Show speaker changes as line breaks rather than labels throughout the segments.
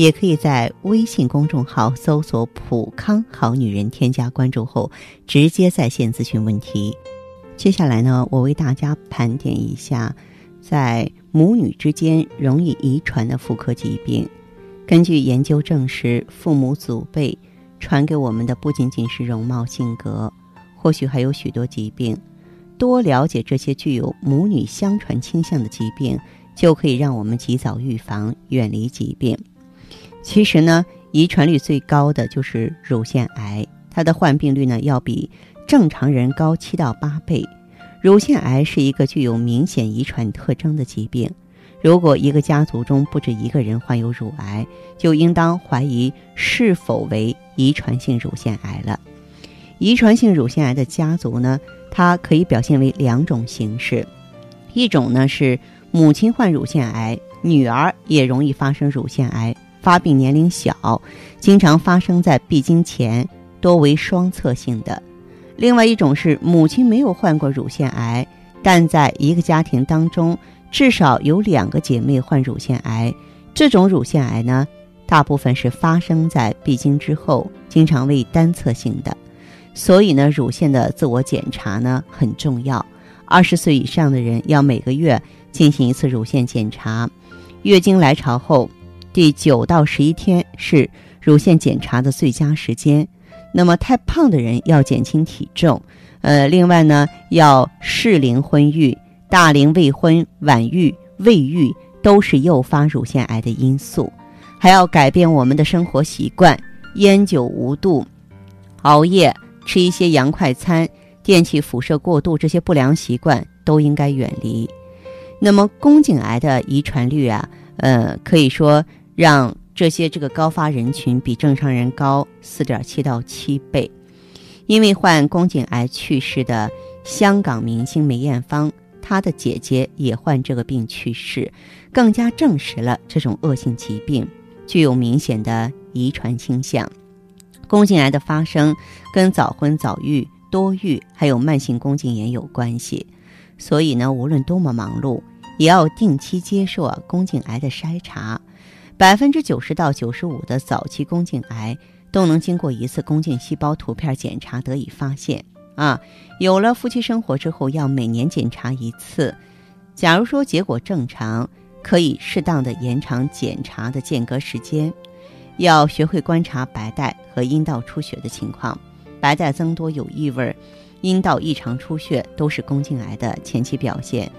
也可以在微信公众号搜索“普康好女人”，添加关注后直接在线咨询问题。接下来呢，我为大家盘点一下在母女之间容易遗传的妇科疾病。根据研究证实，父母祖辈传给我们的不仅仅是容貌性格，或许还有许多疾病。多了解这些具有母女相传倾向的疾病，就可以让我们及早预防，远离疾病。其实呢，遗传率最高的就是乳腺癌，它的患病率呢要比正常人高七到八倍。乳腺癌是一个具有明显遗传特征的疾病，如果一个家族中不止一个人患有乳癌，就应当怀疑是否为遗传性乳腺癌了。遗传性乳腺癌的家族呢，它可以表现为两种形式，一种呢是母亲患乳腺癌，女儿也容易发生乳腺癌。发病年龄小，经常发生在闭经前，多为双侧性的。另外一种是母亲没有患过乳腺癌，但在一个家庭当中至少有两个姐妹患乳腺癌。这种乳腺癌呢，大部分是发生在闭经之后，经常为单侧性的。所以呢，乳腺的自我检查呢很重要。二十岁以上的人要每个月进行一次乳腺检查。月经来潮后。第九到十一天是乳腺检查的最佳时间。那么太胖的人要减轻体重。呃，另外呢，要适龄婚育，大龄未婚、晚育、未育都是诱发乳腺癌的因素。还要改变我们的生活习惯，烟酒无度，熬夜，吃一些洋快餐，电器辐射过度这些不良习惯都应该远离。那么宫颈癌的遗传率啊，呃，可以说。让这些这个高发人群比正常人高四点七到七倍，因为患宫颈癌去世的香港明星梅艳芳，她的姐姐也患这个病去世，更加证实了这种恶性疾病具有明显的遗传倾向。宫颈癌的发生跟早婚早育、多育还有慢性宫颈炎有关系，所以呢，无论多么忙碌，也要定期接受啊宫颈癌的筛查。百分之九十到九十五的早期宫颈癌都能经过一次宫颈细胞图片检查得以发现啊。有了夫妻生活之后，要每年检查一次。假如说结果正常，可以适当的延长检查的间隔时间。要学会观察白带和阴道出血的情况，白带增多有异味，阴道异常出血都是宫颈癌的前期表现。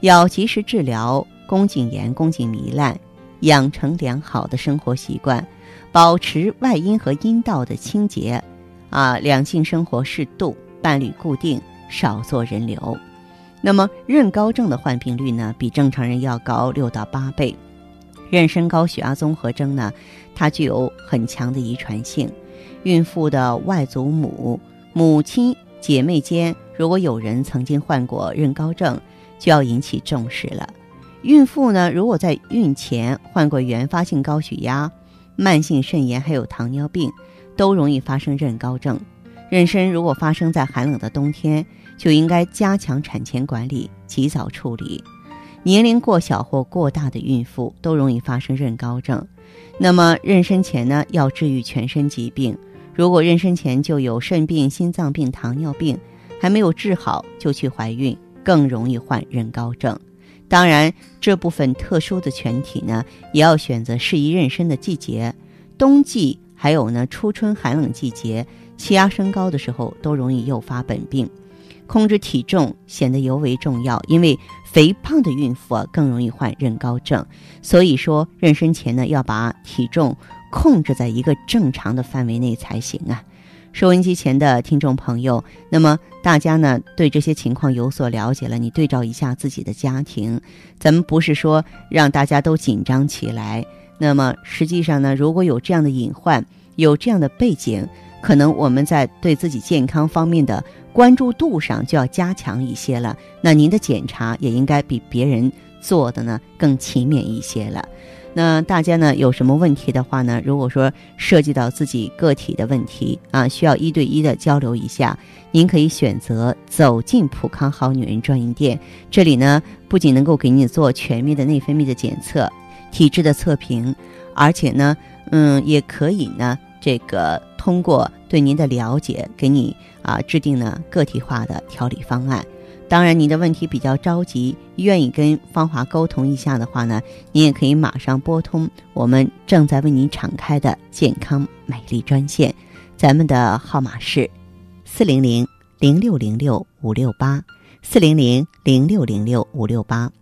要及时治疗宫颈炎、宫颈糜烂。养成良好的生活习惯，保持外阴和阴道的清洁，啊，两性生活适度，伴侣固定，少做人流。那么，妊高症的患病率呢，比正常人要高六到八倍。妊娠高血压综合征呢，它具有很强的遗传性。孕妇的外祖母、母亲、姐妹间，如果有人曾经患过妊高症，就要引起重视了。孕妇呢，如果在孕前患过原发性高血压、慢性肾炎，还有糖尿病，都容易发生妊高症。妊娠如果发生在寒冷的冬天，就应该加强产前管理，及早处理。年龄过小或过大的孕妇都容易发生妊高症。那么妊娠前呢，要治愈全身疾病。如果妊娠前就有肾病、心脏病、糖尿病，还没有治好就去怀孕，更容易患妊高症。当然，这部分特殊的群体呢，也要选择适宜妊娠的季节。冬季还有呢，初春寒冷季节，气压升高的时候，都容易诱发本病。控制体重显得尤为重要，因为肥胖的孕妇啊，更容易患妊高症。所以说，妊娠前呢，要把体重控制在一个正常的范围内才行啊。收音机前的听众朋友，那么大家呢对这些情况有所了解了？你对照一下自己的家庭，咱们不是说让大家都紧张起来。那么实际上呢，如果有这样的隐患，有这样的背景，可能我们在对自己健康方面的关注度上就要加强一些了。那您的检查也应该比别人做的呢更勤勉一些了。那大家呢有什么问题的话呢？如果说涉及到自己个体的问题啊，需要一对一的交流一下，您可以选择走进普康好女人专营店。这里呢不仅能够给你做全面的内分泌的检测、体质的测评，而且呢，嗯，也可以呢这个通过对您的了解，给你啊制定呢个体化的调理方案。当然，您的问题比较着急，愿意跟芳华沟通一下的话呢，您也可以马上拨通我们正在为您敞开的健康美丽专线，咱们的号码是四零零零六零六五六八四零零零六零六五六八。